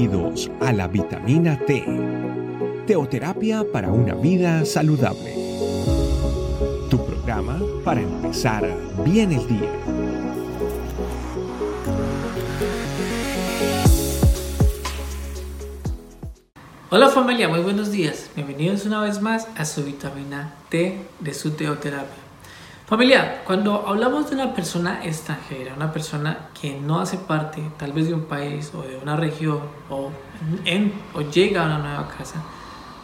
Bienvenidos a la vitamina T, teoterapia para una vida saludable. Tu programa para empezar bien el día. Hola familia, muy buenos días. Bienvenidos una vez más a su vitamina T de su teoterapia. Familia, cuando hablamos de una persona extranjera, una persona que no hace parte tal vez de un país o de una región o, en, o llega a una nueva casa,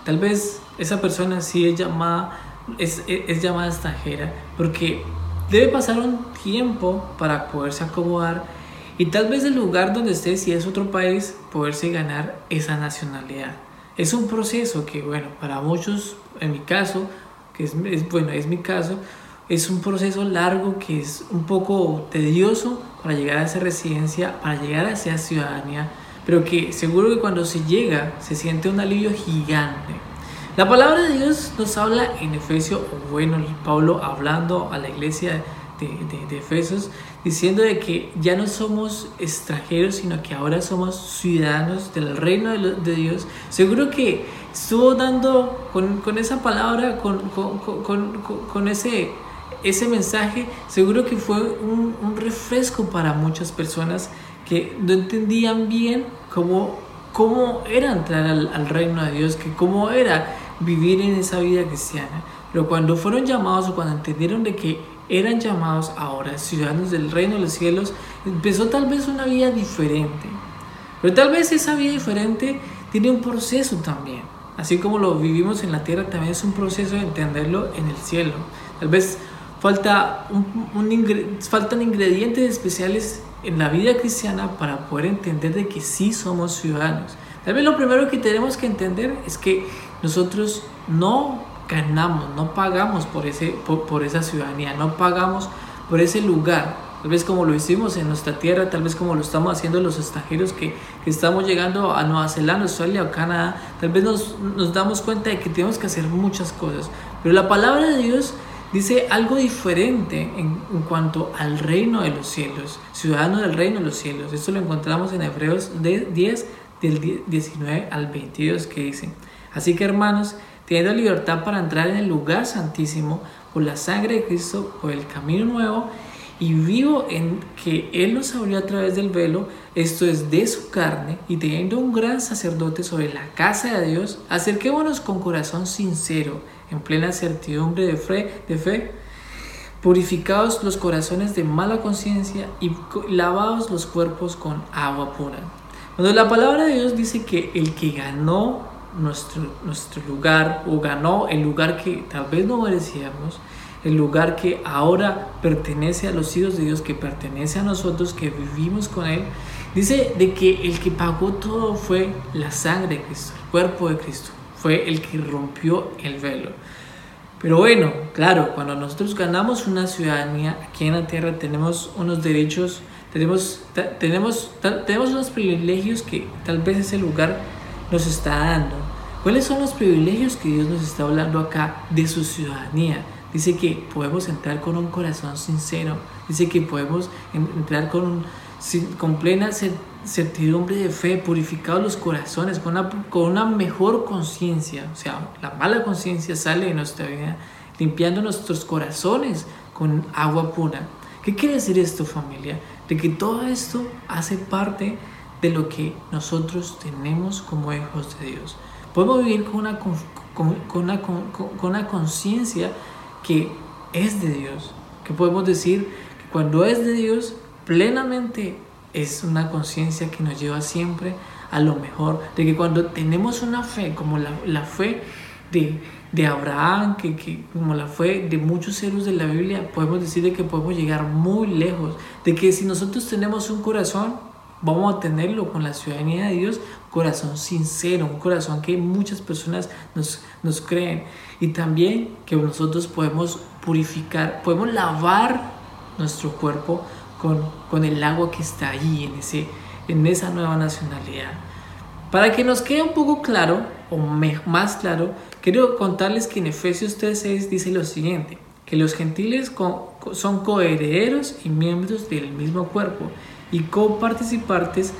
tal vez esa persona sí es llamada, es, es llamada extranjera porque debe pasar un tiempo para poderse acomodar y tal vez el lugar donde esté, si es otro país, poderse ganar esa nacionalidad. Es un proceso que, bueno, para muchos, en mi caso, que es, es bueno, es mi caso, es un proceso largo que es un poco tedioso para llegar a esa residencia, para llegar a esa ciudadanía, pero que seguro que cuando se llega se siente un alivio gigante. La palabra de Dios nos habla en Efesios, o bueno, Pablo hablando a la iglesia de, de, de, Efesios, diciendo de que ya no somos extranjeros, sino que ahora somos ciudadanos del reino de, Dios. Seguro que estuvo dando con, con esa palabra, con, con, con ese ese mensaje seguro que fue un, un, refresco para muchas personas que no entendían bien cómo, cómo era entrar al, al, reino de Dios, que cómo era vivir en esa vida cristiana. Pero cuando fueron llamados o cuando entendieron de que eran llamados ahora ciudadanos del reino de los cielos, empezó tal vez una vida diferente. Pero tal vez esa vida diferente tiene un proceso también. Así como lo vivimos en la tierra, también es un proceso de entenderlo en el cielo. Tal vez Falta un, un ingre, ingredientes especiales en la vida cristiana para poder entender de que sí somos ciudadanos. Tal vez lo primero que tenemos que entender es que nosotros no ganamos, no pagamos por, ese, por esa ciudadanía, no pagamos por ese lugar. Tal vez como lo hicimos en nuestra tierra, tal vez como lo estamos haciendo los extranjeros que, que estamos llegando a Nueva Zelanda, Australia o Canadá, tal vez nos, nos damos cuenta de que tenemos que hacer muchas cosas. Pero la palabra de Dios dice algo diferente en, cuanto al reino de los cielos, ciudadano del reino de los cielos. Esto lo encontramos en Hebreos 10, del 19 al 22, que dice, así que hermanos, teniendo libertad para entrar en el lugar santísimo por la sangre de Cristo, por el camino nuevo y vivo en que Él nos abrió a través del velo, esto es de su carne, y teniendo un gran sacerdote sobre la casa de Dios, acerquémonos con corazón sincero, en plena certidumbre de fe, purificados los corazones de mala conciencia y lavados los cuerpos con agua pura. Cuando la palabra de Dios dice que el que ganó nuestro, nuestro lugar o ganó el lugar que tal vez no merecíamos, el lugar que ahora pertenece a los hijos de Dios, que pertenece a nosotros, que vivimos con Él, dice de que el que pagó todo fue la sangre de Cristo, el cuerpo de Cristo fue el que rompió el velo. Pero bueno, claro, cuando nosotros ganamos una ciudadanía aquí en la tierra tenemos unos derechos, tenemos, tenemos, tenemos unos privilegios que tal vez ese lugar nos está dando. ¿Cuáles son los privilegios que Dios nos está hablando acá de su ciudadanía? Dice que podemos entrar con un corazón sincero, dice que podemos entrar con, un, con plena certidumbre de fe, purificados los corazones, con una, con una mejor conciencia. O sea, la mala conciencia sale de nuestra vida, limpiando nuestros corazones con agua pura. ¿Qué quiere decir esto, familia? De que todo esto hace parte de lo que nosotros tenemos como hijos de Dios. Podemos vivir con una, con, una, con una conciencia que es de Dios, que podemos decir que cuando es de Dios, plenamente es una conciencia que nos lleva siempre a lo mejor, de que cuando tenemos una fe como la, la fe de, de Abraham, que, que, como la fe de muchos héroes de la Biblia, podemos decir de que podemos llegar muy lejos, de que si nosotros tenemos un corazón, vamos a tenerlo con la ciudadanía de Dios, corazón sincero, un corazón que muchas personas nos, nos creen, y también que nosotros podemos purificar, podemos lavar nuestro cuerpo con, el agua que está ahí en, ese, en esa nueva nacionalidad. Para que nos quede un poco claro, o más claro, quiero contarles que en Efesios 3.6 dice lo siguiente, que los gentiles son coherederos y miembros del mismo cuerpo y coparticipantes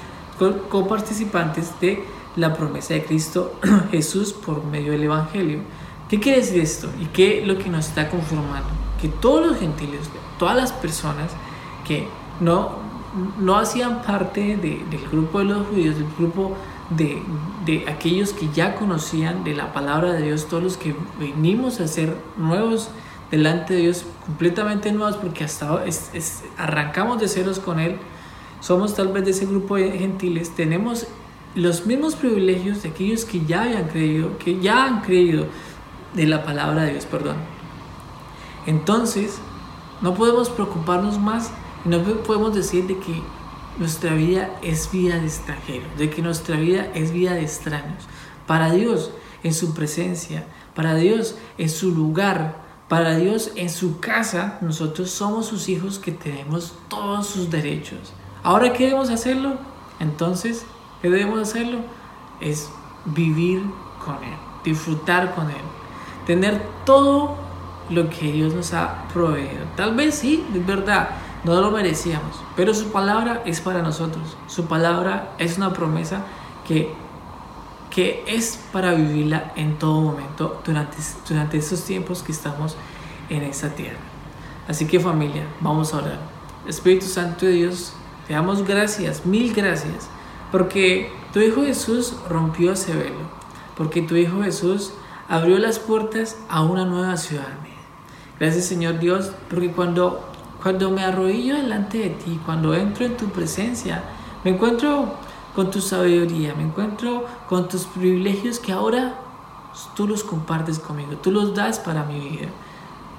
coparticipantes de la promesa de Cristo Jesús por medio del Evangelio. ¿Qué quiere decir esto? ¿Y qué es lo que nos está conformando? Que todos los gentiles, todas las personas que no, no hacían parte del grupo de los judíos, del grupo de, de, aquellos que ya conocían de la palabra de Dios, todos los que venimos a ser nuevos delante de Dios, completamente nuevos, porque hasta arrancamos de ceros con Él, somos tal vez de ese grupo de gentiles, tenemos los mismos privilegios de aquellos que ya habían creído, que ya han creído de la palabra de Dios, perdón. Entonces, no podemos preocuparnos más no podemos decir de que nuestra vida es vida de extranjeros, de que nuestra vida es vida de extraños. Para Dios, en su presencia, para Dios, en su lugar, para Dios, en su casa, nosotros somos sus hijos que tenemos todos sus derechos. Ahora, ¿qué debemos hacerlo? Entonces, ¿qué debemos hacerlo? Es vivir con Él, disfrutar con Él, tener todo lo que Dios nos ha proveído. Tal vez sí, es verdad, no lo merecíamos, pero su palabra es para nosotros. Su palabra es una promesa que, que es para vivirla en todo momento durante, durante estos tiempos que estamos en esta tierra. Así que familia, vamos a orar. Espíritu Santo de Dios, te damos gracias, mil gracias, porque tu Hijo Jesús rompió ese velo, porque tu Hijo Jesús abrió las puertas a una nueva ciudad. Gracias Señor Dios, porque cuando cuando me arrodillo delante de ti, cuando entro en tu presencia, me encuentro con tu sabiduría, me encuentro con tus privilegios que ahora tú los compartes conmigo, tú los das para mi vida.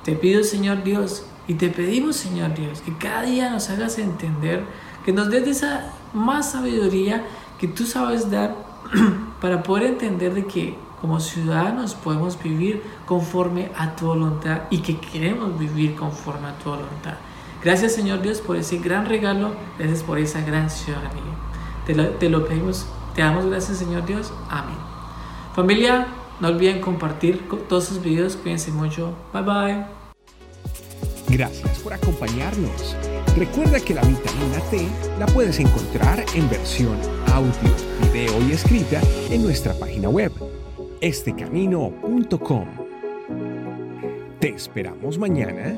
Te pido, Señor Dios, y te pedimos, Señor Dios, que cada día nos hagas entender, que nos des esa más sabiduría que tú sabes dar para poder entender de que como ciudadanos podemos vivir conforme a tu voluntad y que queremos vivir conforme a tu voluntad. Gracias Señor Dios por ese gran regalo, gracias por esa gran ciudadanía. Te lo, te lo pedimos, te damos gracias Señor Dios. Amén. Familia, no olviden compartir todos sus videos, cuídense mucho. Bye bye. Gracias por acompañarnos. Recuerda que la vitamina T la puedes encontrar en versión audio, video y escrita en nuestra página web, estecamino.com. Te esperamos mañana